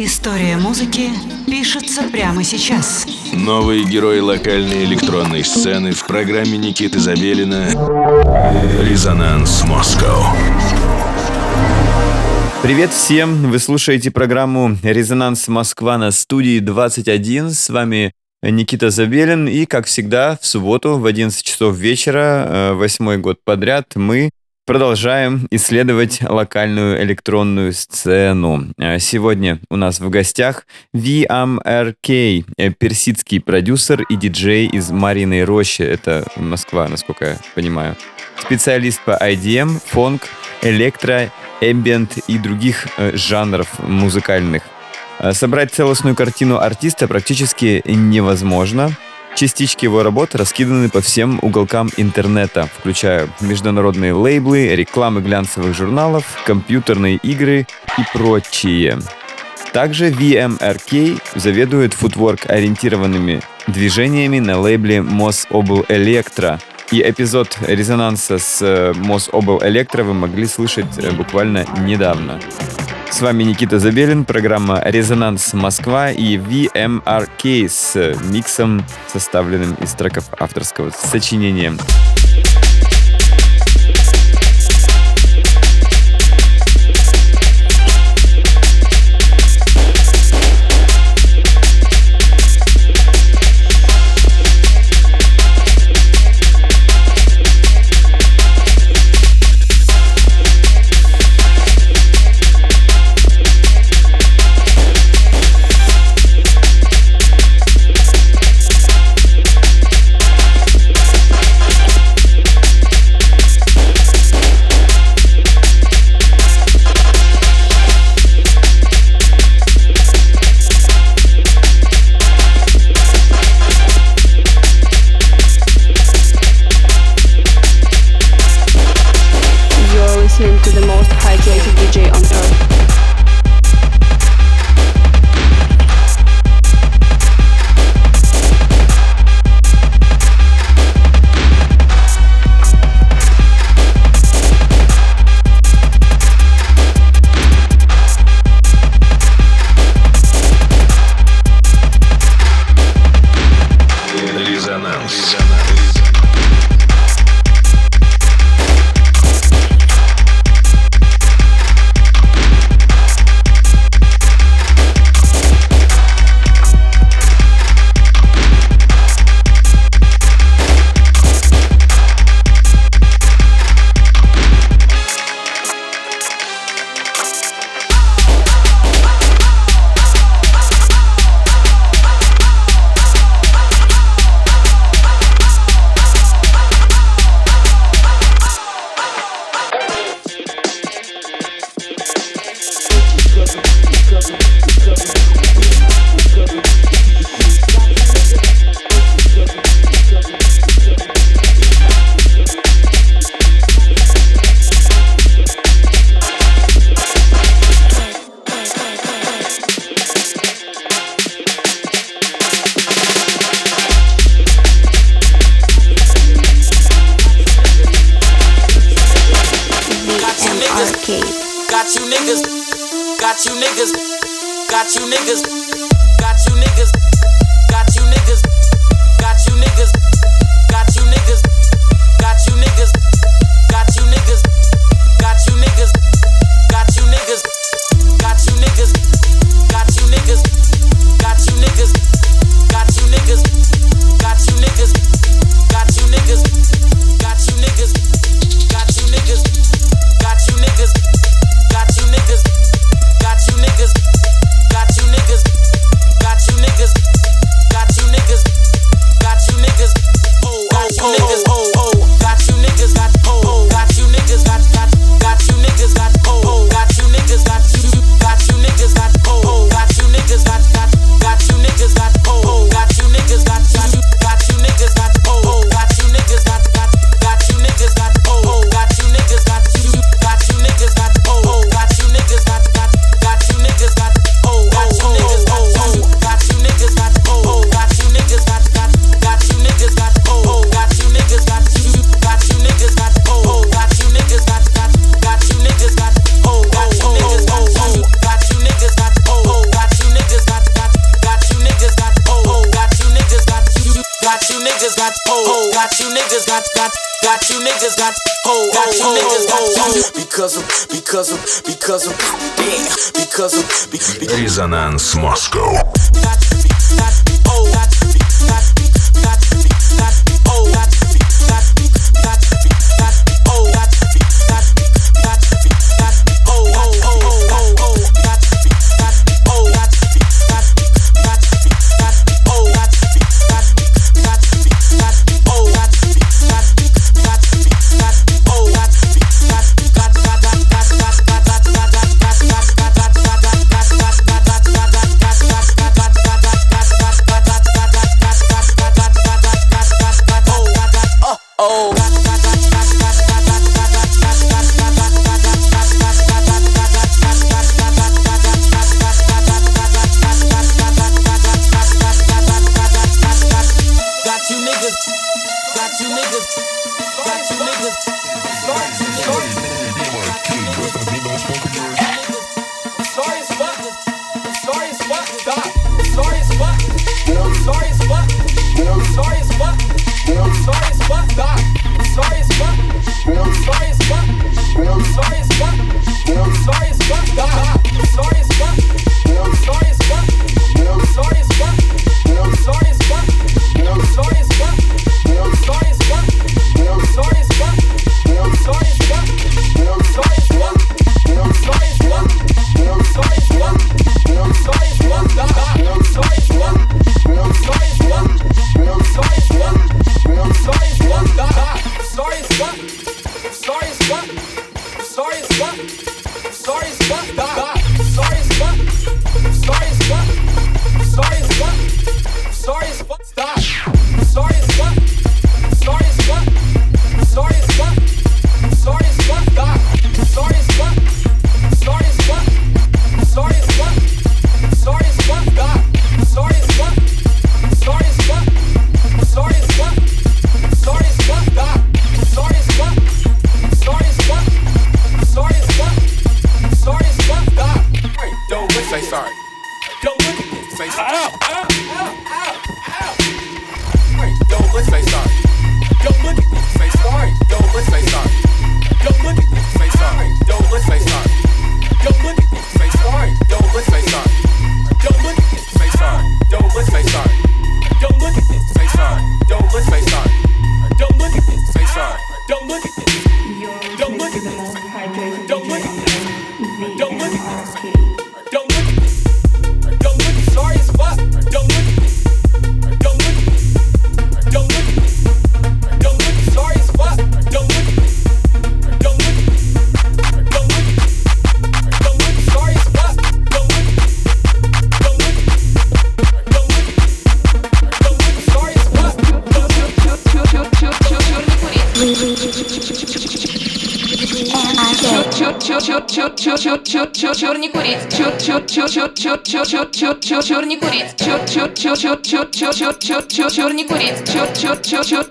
История музыки пишется прямо сейчас. Новые герои локальной электронной сцены в программе Никиты Забелина «Резонанс Москва». Привет всем! Вы слушаете программу «Резонанс Москва» на студии 21. С вами Никита Забелин. И, как всегда, в субботу в 11 часов вечера, э, восьмой год подряд, мы Продолжаем исследовать локальную электронную сцену. Э, сегодня у нас в гостях VMRK, э, персидский продюсер и диджей из Мариной Рощи. Это Москва, насколько я понимаю. Специалист по IDM, фонк, электро, эмбиент и других э, жанров музыкальных. Собрать целостную картину артиста практически невозможно – Частички его работ раскиданы по всем уголкам интернета, включая международные лейблы, рекламы глянцевых журналов, компьютерные игры и прочие. Также VMRK заведует футворк-ориентированными движениями на лейбле Obel Electra. И эпизод резонанса с Mos Obel Electra вы могли слышать э, буквально недавно. С вами Никита Забелин, программа «Резонанс Москва» и VMRK с миксом, составленным из треков авторского сочинения. Got you niggas. Got you niggas. because of, because of, because of, damn, because of, because of. Резонанс Москва.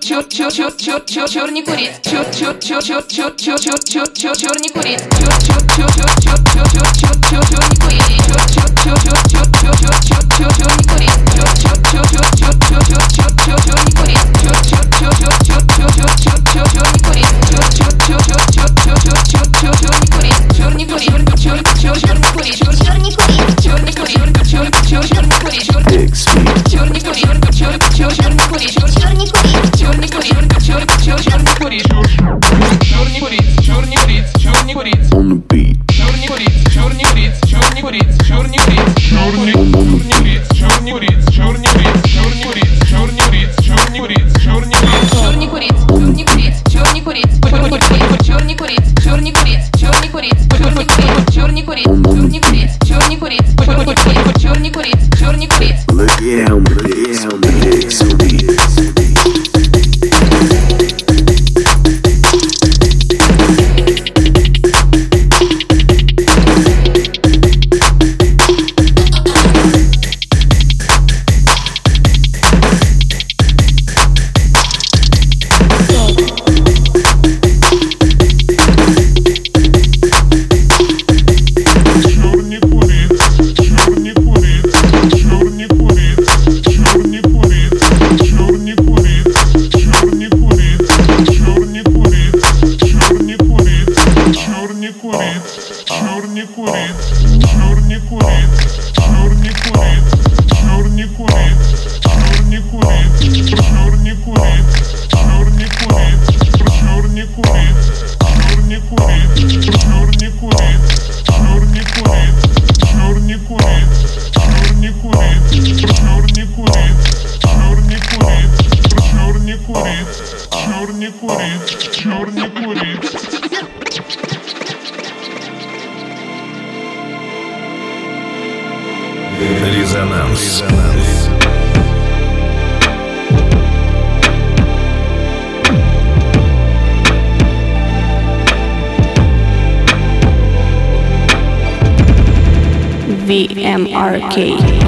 чер чер чер чер чер чер не курить чер чер чер чер чер чер чер чер чер чер не курить чер чер чер чер чер VMRK.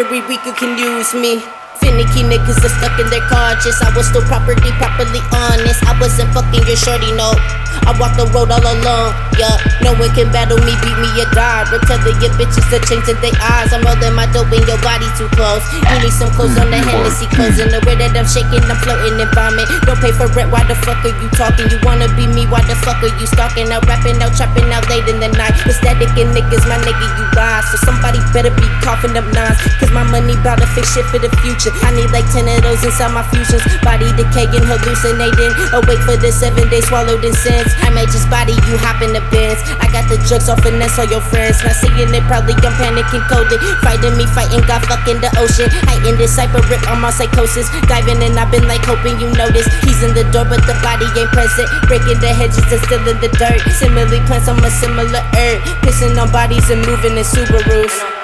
Every week you can use me. Finicky niggas are stuck in their conscience. I was still properly, properly honest. I wasn't fucking your shorty, no. I walked the road all alone, yeah. No one can battle me, beat me a god. We're telling your bitches to change in their eyes. I'm rolling my dope in your body too close. You need some clothes on the mm, Hennessy closing. The way that I'm shaking, I'm floating in vomit. Don't pay for rent, why the fuck are you talking? You wanna be me, why the fuck are you stalking? Out rapping, out trapping, out late in the night. Aesthetic and niggas, my nigga, you lie. So somebody better be coughing up nines. Cause my money bout to fix shit for the future. I need like 10 of those inside my fusions. Body decaying, hallucinating. Awake for the seven days swallowed in sins. I may just body you, hop in the I got the drugs off finesse all your friends. Not seeing it, probably I'm panicking, coded. Fighting me, fighting, God, fucking the ocean. Heightened this cyber rip on my psychosis. Diving in, I've been like hoping you notice. He's in the door, but the body ain't present. Breaking the hedges and still in the dirt. Similarly, plants on a similar earth. Pissing on bodies and moving in Subarus.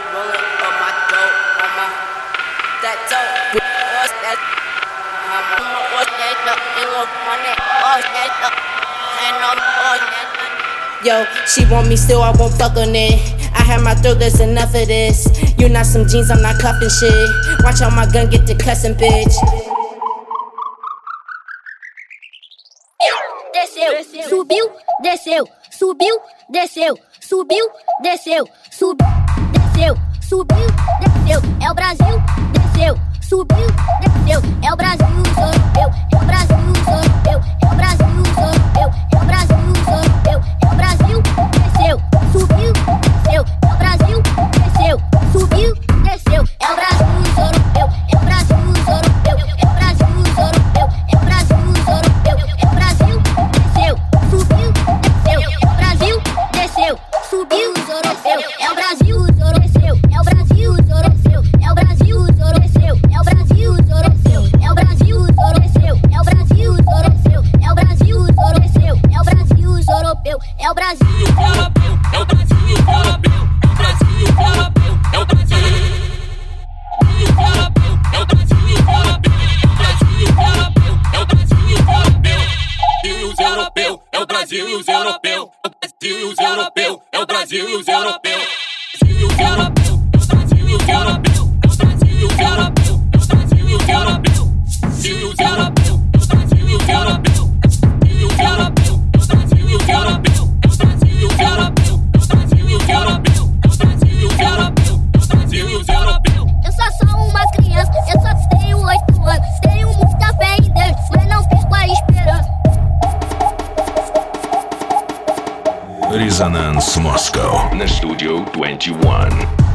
Yo, she want me still, I won't fuck on it. I have my throat, there's enough of this. You not some jeans, I'm not cuffing shit. Watch out my gun get to cussing, bitch. Desceu, subiu, desceu, subiu, desceu, subiu, desceu, subiu, desceu, subiu, desceu. É o Brasil, desceu, subiu, desceu. É o Brasil, sou eu, é o Brasil, sou eu, é o Brasil, sou eu, é o Brasil, sou eu, é o Brasil, desceu, subiu, desceu. É o Brasil, desceu, subiu, desceu. É o Brasil, sou eu, é o Brasil. É Brasil, é o Brasil, é o Brasil, é o Brasil, é o Brasil. É o Brasil, é Brasil, é o Brasil, é é o Brasil, é é o Brasil, é é o Brasil, é o Brasil, é o Brasil, é o Brasil, é o Brasil, é o Brasil, é o Brasil, é o Brasil, é o Brasil, é o Brasil, é o Brasil, Resonance Moscow на Studio 21.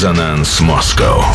Resonance Moscow.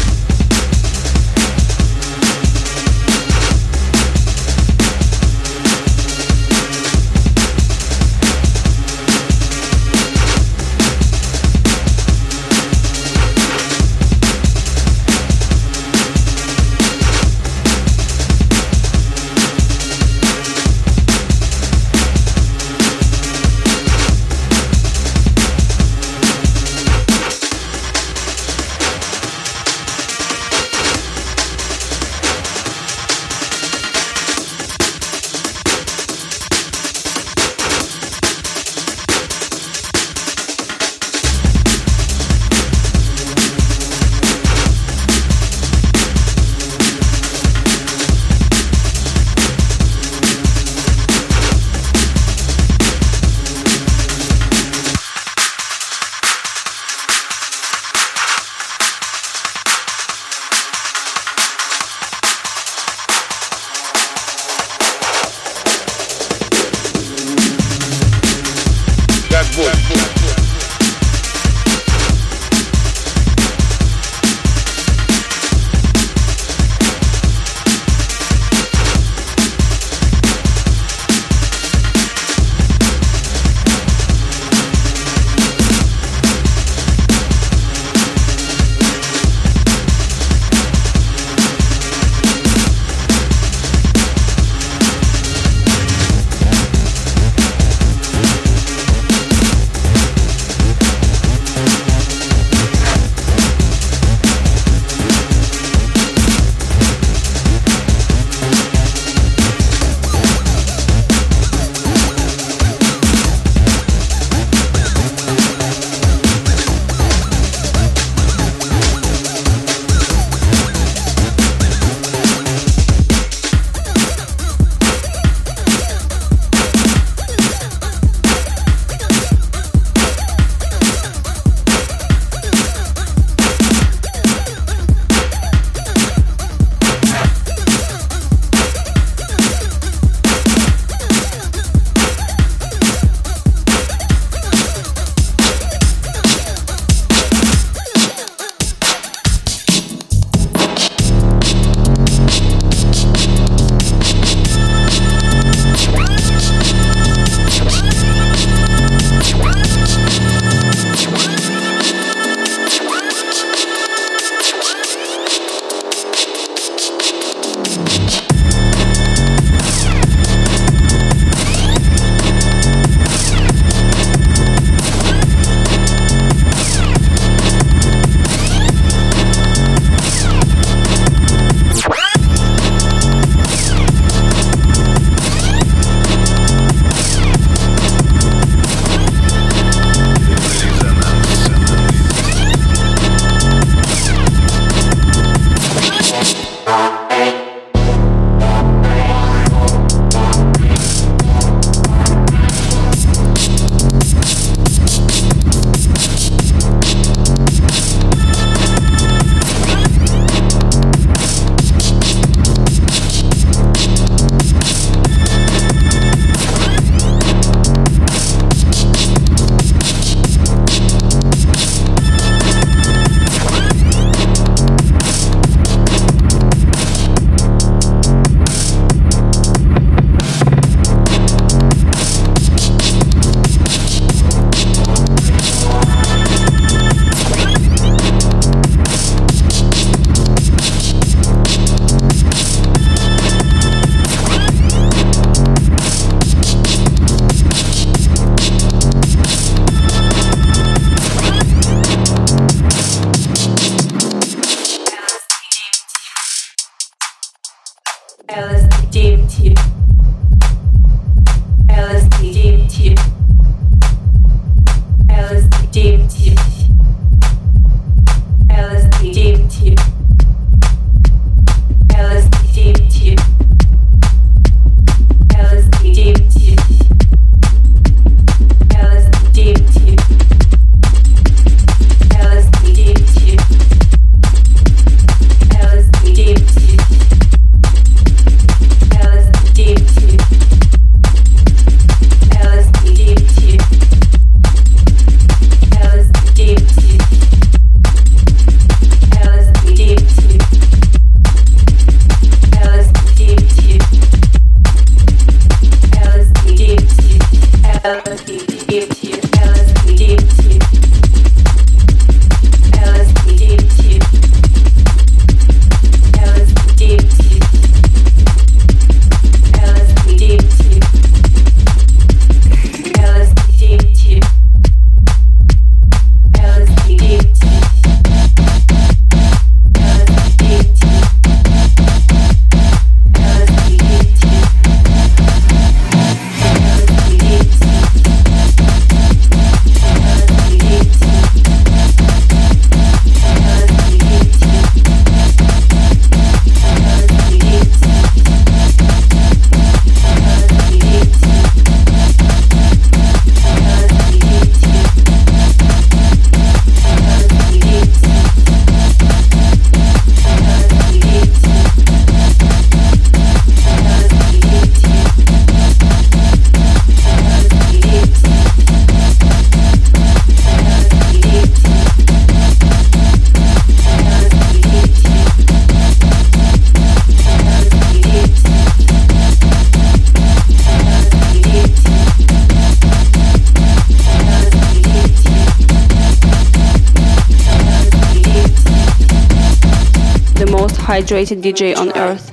Hydrated DJ on earth.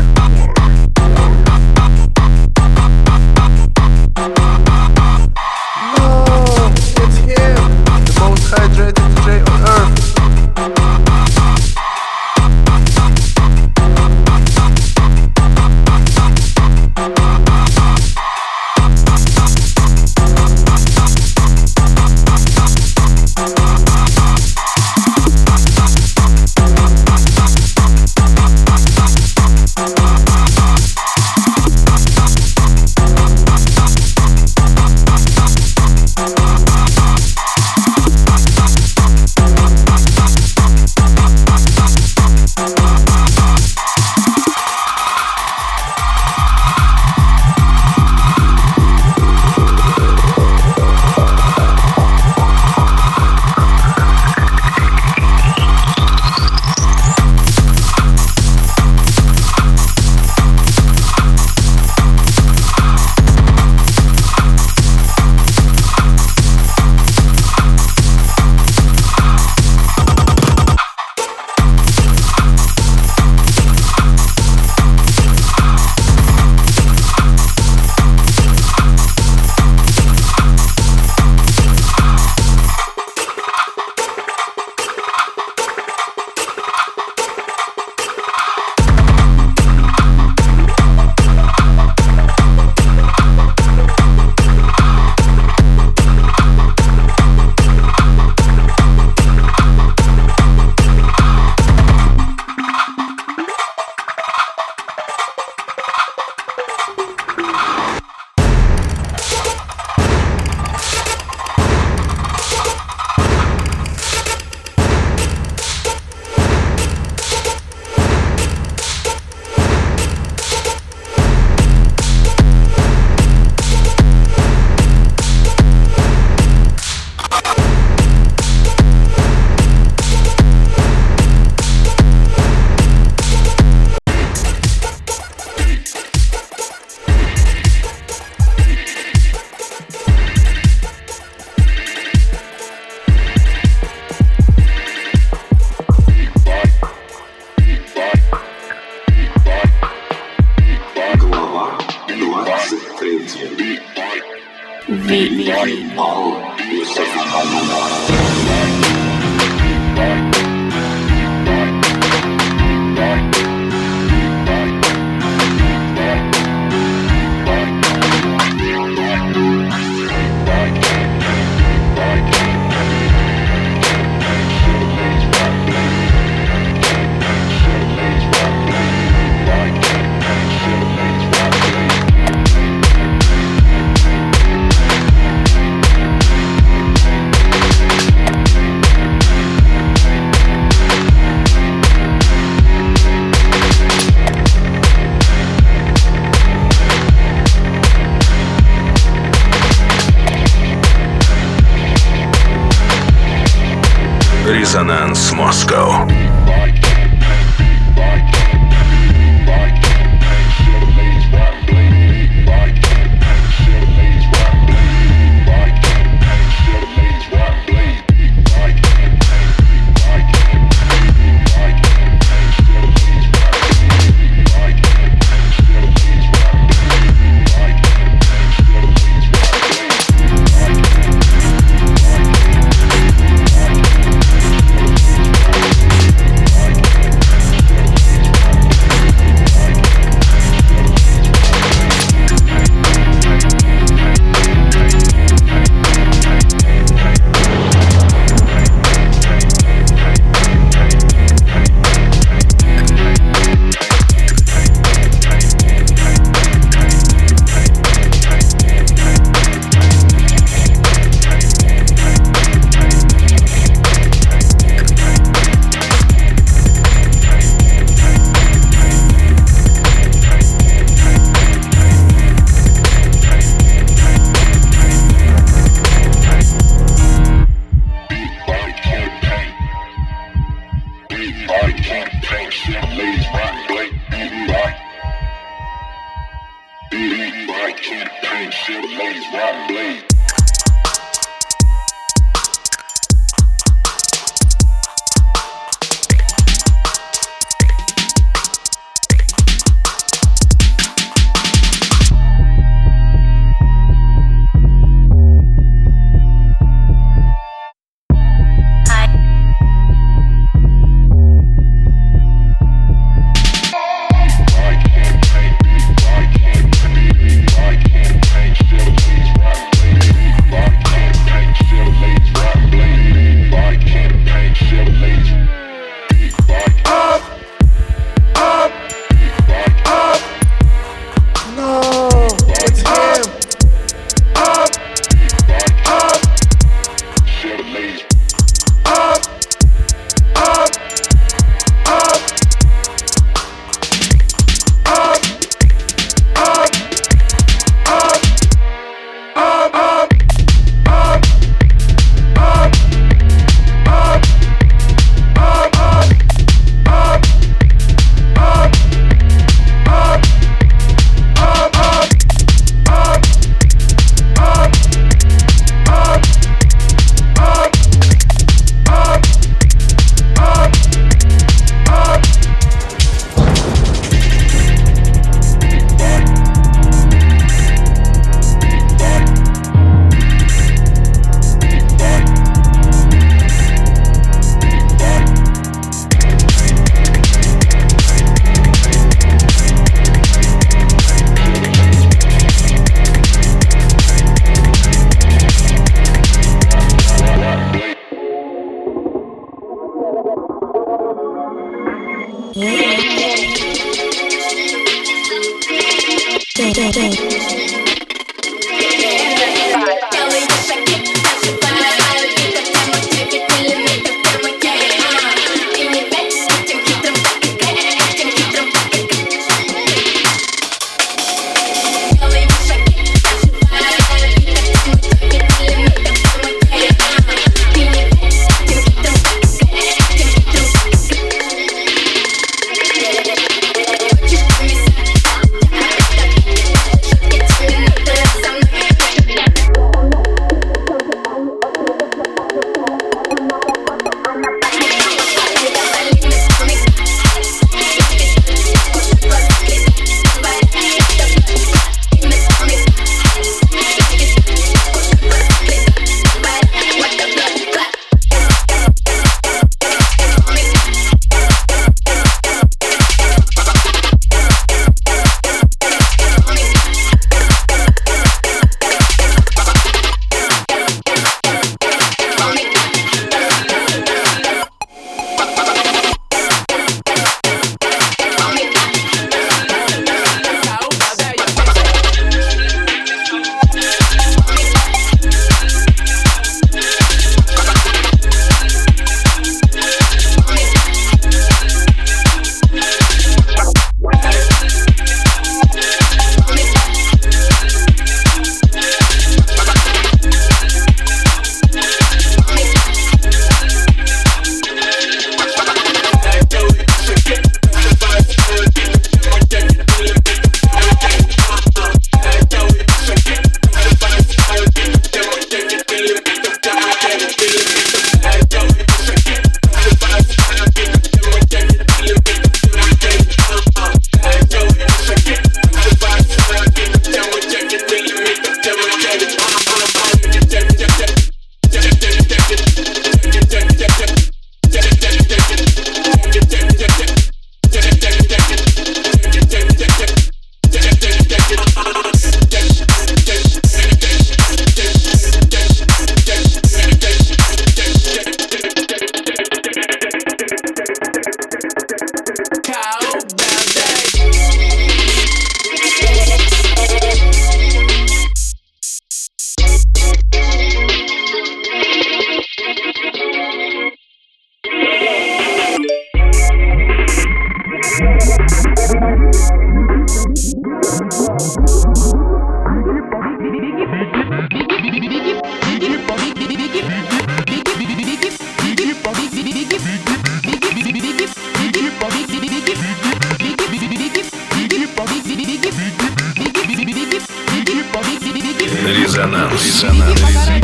Спасибо.